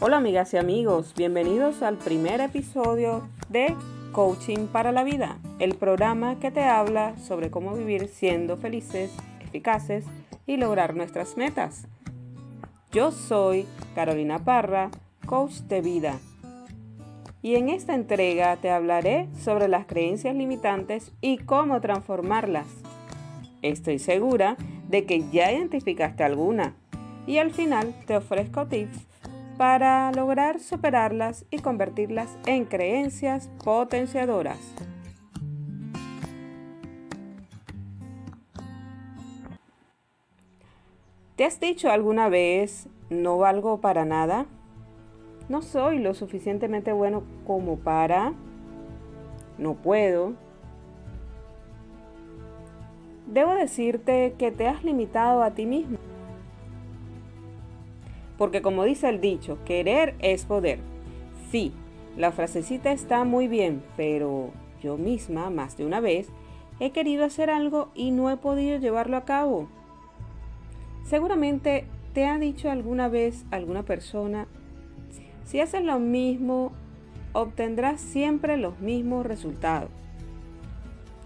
Hola amigas y amigos, bienvenidos al primer episodio de Coaching para la Vida, el programa que te habla sobre cómo vivir siendo felices, eficaces y lograr nuestras metas. Yo soy Carolina Parra, coach de vida. Y en esta entrega te hablaré sobre las creencias limitantes y cómo transformarlas. Estoy segura de que ya identificaste alguna y al final te ofrezco tips para lograr superarlas y convertirlas en creencias potenciadoras. ¿Te has dicho alguna vez, no valgo para nada? No soy lo suficientemente bueno como para... No puedo. Debo decirte que te has limitado a ti mismo. Porque como dice el dicho, querer es poder. Sí, la frasecita está muy bien, pero yo misma, más de una vez, he querido hacer algo y no he podido llevarlo a cabo. Seguramente te ha dicho alguna vez alguna persona, si haces lo mismo, obtendrás siempre los mismos resultados.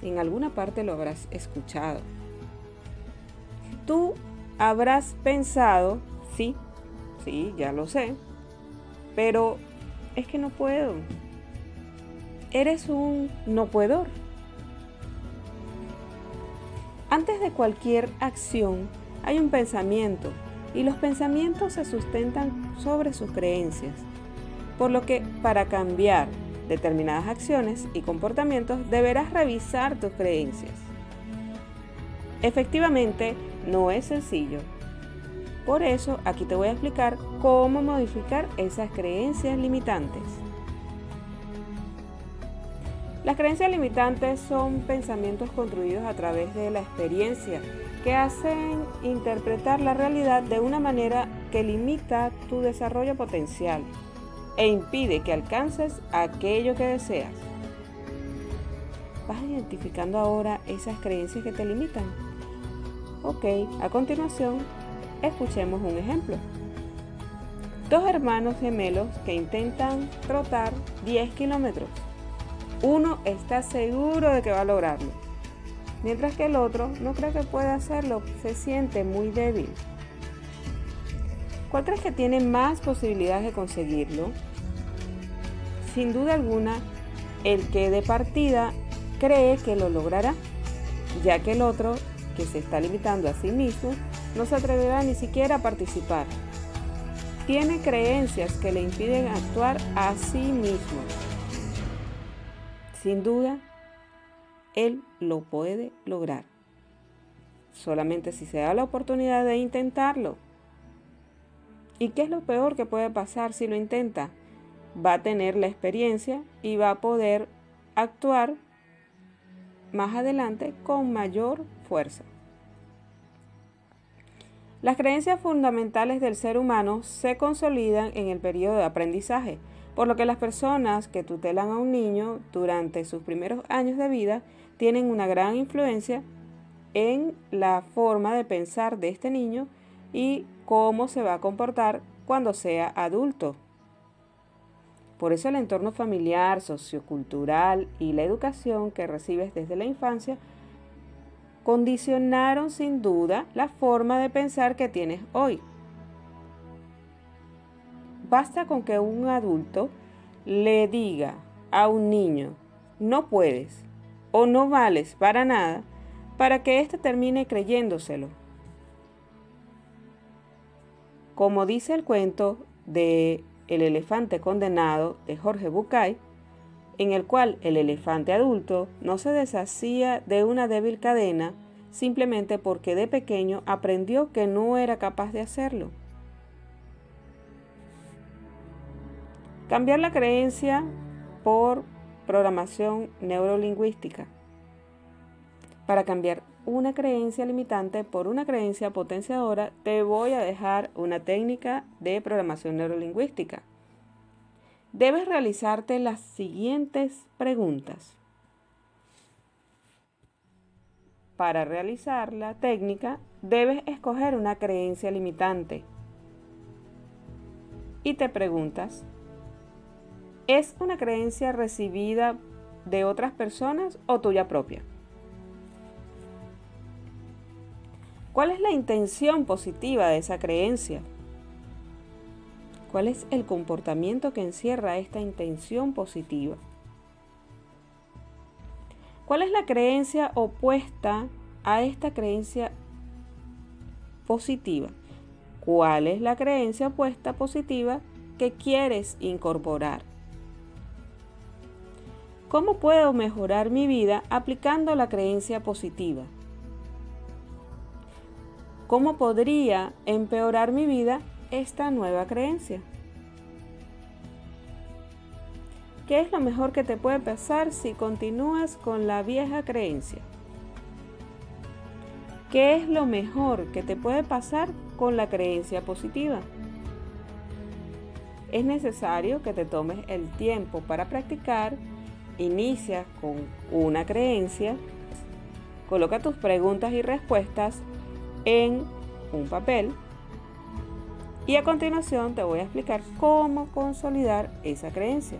En alguna parte lo habrás escuchado. Tú habrás pensado, sí, Sí, ya lo sé. Pero es que no puedo. Eres un no puedo. Antes de cualquier acción hay un pensamiento y los pensamientos se sustentan sobre sus creencias. Por lo que para cambiar determinadas acciones y comportamientos deberás revisar tus creencias. Efectivamente, no es sencillo, por eso aquí te voy a explicar cómo modificar esas creencias limitantes. Las creencias limitantes son pensamientos construidos a través de la experiencia que hacen interpretar la realidad de una manera que limita tu desarrollo potencial e impide que alcances aquello que deseas. ¿Vas identificando ahora esas creencias que te limitan? Ok, a continuación Escuchemos un ejemplo. Dos hermanos gemelos que intentan trotar 10 kilómetros. Uno está seguro de que va a lograrlo, mientras que el otro no cree que pueda hacerlo, se siente muy débil. ¿Cuál crees que tiene más posibilidades de conseguirlo? Sin duda alguna, el que de partida cree que lo logrará, ya que el otro, que se está limitando a sí mismo, no se atreverá ni siquiera a participar. Tiene creencias que le impiden actuar a sí mismo. Sin duda, él lo puede lograr. Solamente si se da la oportunidad de intentarlo. ¿Y qué es lo peor que puede pasar si lo intenta? Va a tener la experiencia y va a poder actuar más adelante con mayor fuerza. Las creencias fundamentales del ser humano se consolidan en el periodo de aprendizaje, por lo que las personas que tutelan a un niño durante sus primeros años de vida tienen una gran influencia en la forma de pensar de este niño y cómo se va a comportar cuando sea adulto. Por eso el entorno familiar, sociocultural y la educación que recibes desde la infancia condicionaron sin duda la forma de pensar que tienes hoy. Basta con que un adulto le diga a un niño, no puedes o no vales para nada, para que éste termine creyéndoselo. Como dice el cuento de El elefante condenado de Jorge Bucay, en el cual el elefante adulto no se deshacía de una débil cadena simplemente porque de pequeño aprendió que no era capaz de hacerlo. Cambiar la creencia por programación neurolingüística. Para cambiar una creencia limitante por una creencia potenciadora, te voy a dejar una técnica de programación neurolingüística debes realizarte las siguientes preguntas. Para realizar la técnica, debes escoger una creencia limitante. y te preguntas, ¿es una creencia recibida de otras personas o tuya propia? ¿Cuál es la intención positiva de esa creencia? ¿Cuál es el comportamiento que encierra esta intención positiva? ¿Cuál es la creencia opuesta a esta creencia positiva? ¿Cuál es la creencia opuesta positiva que quieres incorporar? ¿Cómo puedo mejorar mi vida aplicando la creencia positiva? ¿Cómo podría empeorar mi vida esta nueva creencia? ¿Qué es lo mejor que te puede pasar si continúas con la vieja creencia? ¿Qué es lo mejor que te puede pasar con la creencia positiva? Es necesario que te tomes el tiempo para practicar. Inicia con una creencia. Coloca tus preguntas y respuestas en un papel y a continuación te voy a explicar cómo consolidar esa creencia.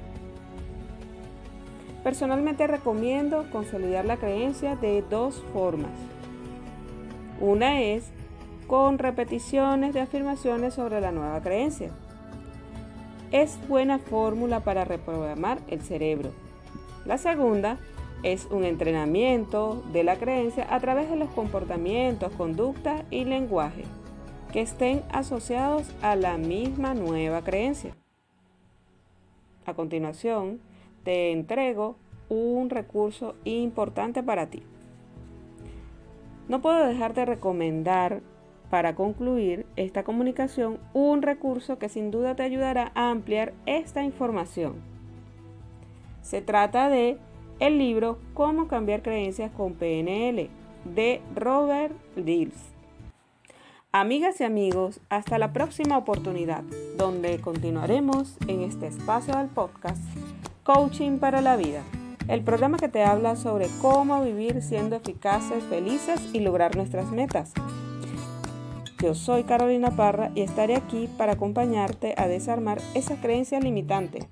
Personalmente recomiendo consolidar la creencia de dos formas. Una es con repeticiones de afirmaciones sobre la nueva creencia. Es buena fórmula para reprogramar el cerebro. La segunda es un entrenamiento de la creencia a través de los comportamientos, conductas y lenguaje que estén asociados a la misma nueva creencia. A continuación, te entrego un recurso importante para ti. No puedo dejarte recomendar para concluir esta comunicación un recurso que sin duda te ayudará a ampliar esta información. Se trata de el libro Cómo cambiar creencias con PNL de Robert Dills. Amigas y amigos, hasta la próxima oportunidad, donde continuaremos en este espacio del podcast Coaching para la Vida, el programa que te habla sobre cómo vivir siendo eficaces, felices y lograr nuestras metas. Yo soy Carolina Parra y estaré aquí para acompañarte a desarmar esa creencia limitante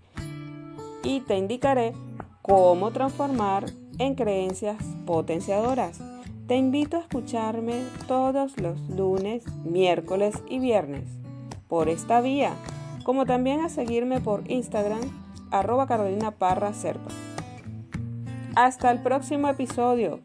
y te indicaré cómo transformar en creencias potenciadoras. Te invito a escucharme todos los lunes, miércoles y viernes por esta vía, como también a seguirme por Instagram, arroba Carolina Parra Serpa. Hasta el próximo episodio.